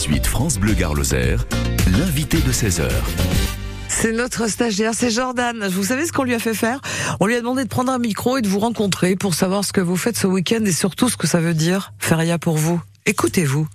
18 France Bleu Gare Lozère, l'invité de 16h. C'est notre stagiaire, c'est Jordan. Vous savez ce qu'on lui a fait faire? On lui a demandé de prendre un micro et de vous rencontrer pour savoir ce que vous faites ce week-end et surtout ce que ça veut dire, feria pour vous. Écoutez-vous.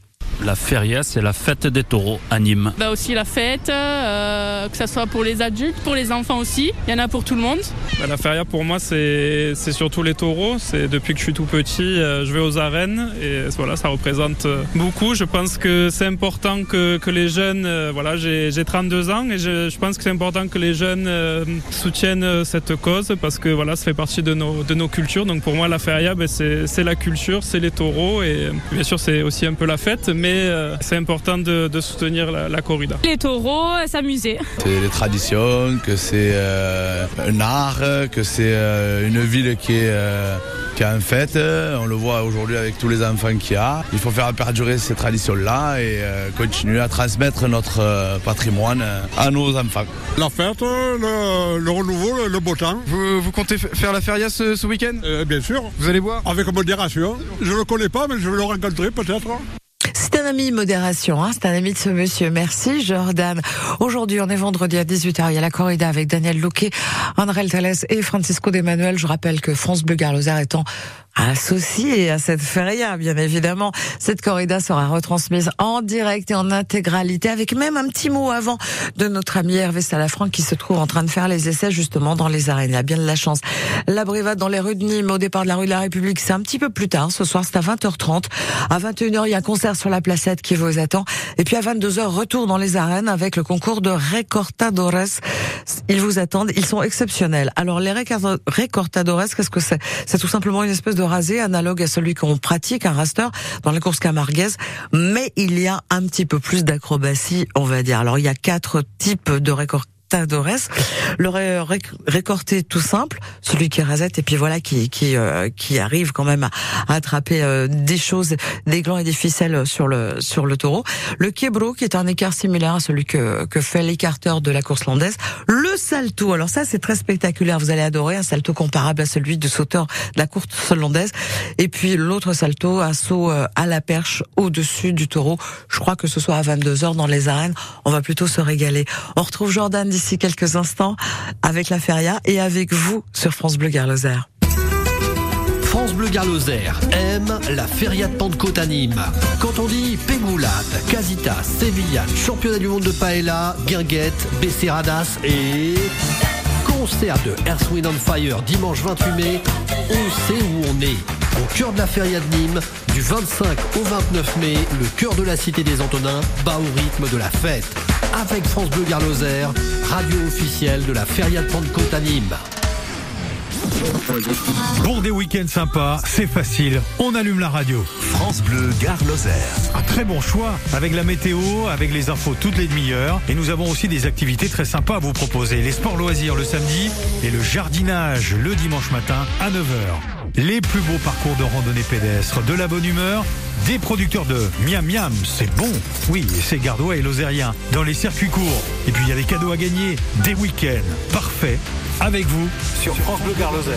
La feria, c'est la fête des taureaux à Nîmes. Bah aussi la fête, euh, que ce soit pour les adultes, pour les enfants aussi. Il y en a pour tout le monde. Bah, la feria pour moi c'est c'est surtout les taureaux. C'est depuis que je suis tout petit, euh, je vais aux arènes et voilà ça représente euh, beaucoup. Je pense que c'est important que, que les jeunes, euh, voilà j'ai j'ai 32 ans et je, je pense que c'est important que les jeunes euh, soutiennent cette cause parce que voilà ça fait partie de nos de nos cultures. Donc pour moi la feria bah, c'est c'est la culture, c'est les taureaux et bien sûr c'est aussi un peu la fête, mais euh, c'est important de, de soutenir la, la corrida. Les taureaux, euh, s'amuser. C'est les traditions, que c'est euh, un art, que c'est euh, une ville qui est, euh, qui est en fête. On le voit aujourd'hui avec tous les enfants qu'il y a. Il faut faire perdurer ces traditions-là et euh, continuer à transmettre notre euh, patrimoine à nos enfants. La fête, le, le renouveau, le, le beau temps. Vous, vous comptez faire la feria ce, ce week-end? Euh, bien sûr, Vous allez boire? Avec modération. Je ne le connais pas, mais je vais le rencontrer peut-être. Un ami modération, hein, c'est un ami de ce monsieur. Merci Jordan. Aujourd'hui, on est vendredi à 18h, il y a la corrida avec Daniel Louquet, André Tales et Francisco de Manuel. Je rappelle que France Bleu Garloser étant associé à cette feria, bien évidemment. Cette corrida sera retransmise en direct et en intégralité, avec même un petit mot avant de notre ami Hervé Salafranc qui se trouve en train de faire les essais justement dans les arènes. Il a bien de la chance. La brivade dans les rues de Nîmes, au départ de la rue de la République, c'est un petit peu plus tard. Ce soir, c'est à 20h30. À 21h, il y a un concert sur la placette qui vous attend. Et puis à 22h, retour dans les arènes avec le concours de Recortadores. Ils vous attendent. Ils sont exceptionnels. Alors, les Recorta- Recortadores, qu'est-ce que c'est? C'est tout simplement une espèce de rasé analogue à celui qu'on pratique, un raster, dans la course camarguaise. Mais il y a un petit peu plus d'acrobatie, on va dire. Alors, il y a quatre types de Recortadores. Le ré- ré- récorté tout simple, celui qui rasette et puis voilà qui qui euh, qui arrive quand même à, à attraper euh, des choses, des glands et des ficelles sur le sur le taureau. Le quebro qui est un écart similaire à celui que que fait l'écarteur de la course landaise. Le salto, alors ça c'est très spectaculaire, vous allez adorer un salto comparable à celui du sauteur de la course landaise. Et puis l'autre salto, un saut euh, à la perche au-dessus du taureau. Je crois que ce soit à 22 h dans les arènes, on va plutôt se régaler. On retrouve Jordan d'ici quelques instants avec la feria et avec vous sur France Bleu Garloser. France Bleu Garloser aime la Feria de Pentecôte à. Quand on dit Pégoulade, Casita, Sévillane, championnat du monde de paella, guinguette, Beceradas et concert de Earth, Wind and Fire dimanche 28 mai, on sait où on est. Au cœur de la Feria de Nîmes, du 25 au 29 mai, le cœur de la cité des Antonins bat au rythme de la fête. Avec France Bleu Garloser, radio officielle de la Feria de Pentecôte à Nîmes. Pour des week-ends sympas, c'est facile, on allume la radio. France Bleu Gare Lozère. Un très bon choix, avec la météo, avec les infos toutes les demi-heures. Et nous avons aussi des activités très sympas à vous proposer. Les sports loisirs le samedi et le jardinage le dimanche matin à 9h. Les plus beaux parcours de randonnée pédestre, de la bonne humeur, des producteurs de miam miam, c'est bon. Oui, c'est gardois et lozérien dans les circuits courts. Et puis il y a des cadeaux à gagner, des week-ends parfaits avec vous sur France Bleu Gare Lozère.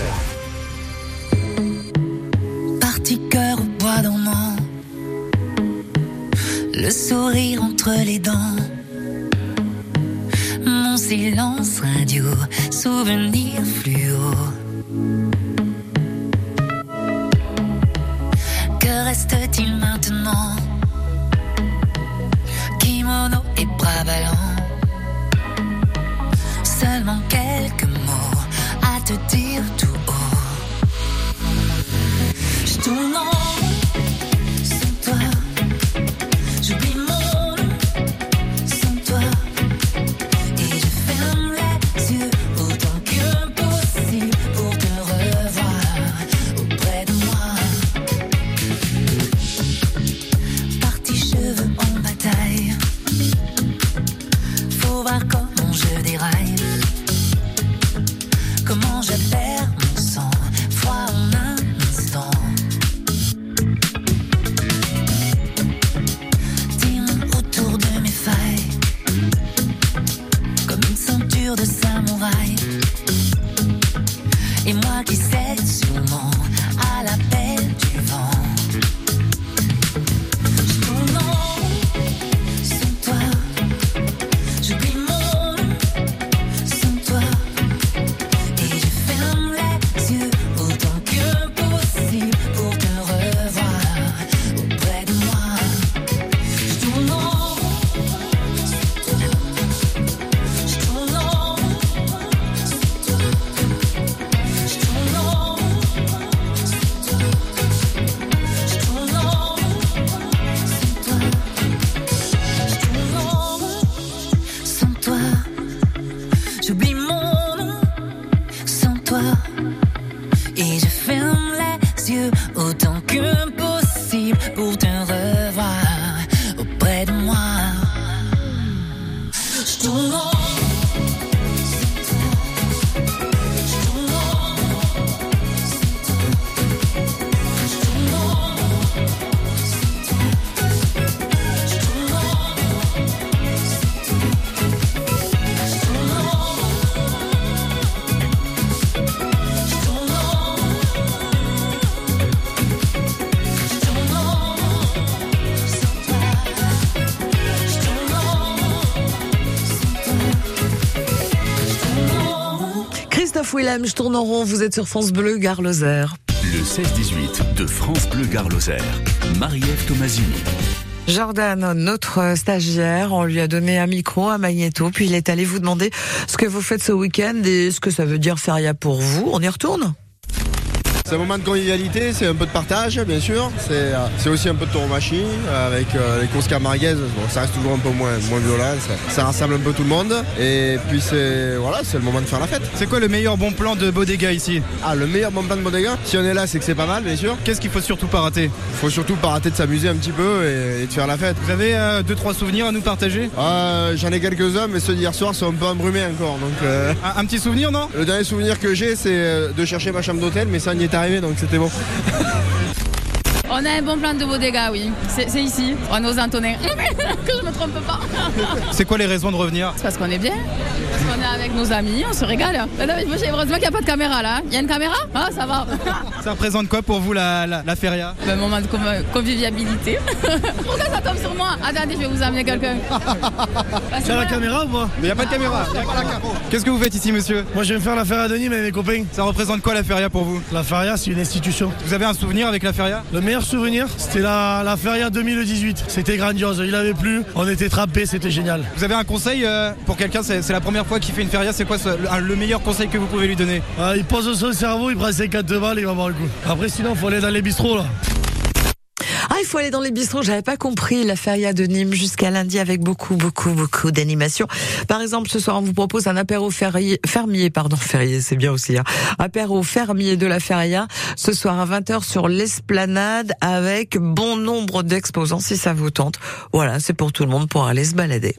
Parti cœur au bois dormant, le sourire entre les dents, mon silence radio, souvenir fluo. pourtant Willem, je tourne en rond, vous êtes sur France Bleu, Gare Lozère. Le 16-18 de France Bleu Gare Lozère. Marie-Ève Tomasini. Jordan, notre stagiaire, on lui a donné un micro, un magnéto, puis il est allé vous demander ce que vous faites ce week-end et ce que ça veut dire feria pour vous. On y retourne? C'est un moment de convivialité, c'est un peu de partage, bien sûr. C'est euh, aussi un peu de tauromachie avec euh, les courses camarguaises. Bon, ça reste toujours un peu moins, moins violent, ça, ça rassemble un peu tout le monde. Et puis c'est voilà, c'est le moment de faire la fête. C'est quoi le meilleur bon plan de bodega ici? Ah, le meilleur bon plan de bodega? Si on est là, c'est que c'est pas mal, bien sûr. Qu'est-ce qu'il faut surtout pas rater? Faut surtout pas rater de s'amuser un petit peu et, et de faire la fête. Vous avez euh, deux trois souvenirs à nous partager? Euh, J'en ai quelques-uns, mais ceux d'hier soir sont un peu embrumés encore. Donc, euh, un, un petit souvenir, non? Le dernier souvenir que j'ai, c'est euh, de chercher ma chambre d'hôtel, mais ça on y est arrivé, donc c'était bon. On a un bon plan de bodega, oui. C'est ici, on aux Antonins. que je me trompe pas. C'est quoi les raisons de revenir? C'est parce qu'on est bien. Parce qu'on est avec nos amis, on se régale. Mais non, mais moi, j'ai- heureusement qu'il n'y a pas de caméra là. Il y a une caméra? Ah, ça va. Ça représente quoi pour vous la, la, la feria? Un moment de conv- convivialité. Pourquoi ça tombe sur moi? Attendez, je vais vous amener quelqu'un. C'est la caméra ou pas? Mais y a pas de caméra. y a pas la cam- Qu'est-ce que vous faites ici, monsieur? Moi je vais me faire la feria de Nîmes avec mes copains. Ça représente quoi la feria pour vous? La feria c'est une institution. Vous avez un souvenir avec la feria? Le meilleur souvenir c'était la, la feria 2018. C'était grandiose, il avait plu, on était trappés, c'était génial. Vous avez un conseil euh, pour quelqu'un, c'est c'est la première fois qu'il fait une feria, c'est quoi ce- le, meilleur conseil que vous pouvez lui donner? Ah, il pose son cerveau, il prend 50 balles, il va avoir le coup. Après sinon faut aller dans les bistrots là. Faut aller dans les bistrots. J'avais pas compris la feria de Nîmes jusqu'à lundi avec beaucoup, beaucoup, beaucoup d'animation. Par exemple, ce soir, on vous propose un apéro fermier, pardon, ferrier, c'est bien aussi, hein. Apéro fermier de la feria. Ce soir à 20h sur l'esplanade avec bon nombre d'exposants si ça vous tente. Voilà, c'est pour tout le monde pour aller se balader.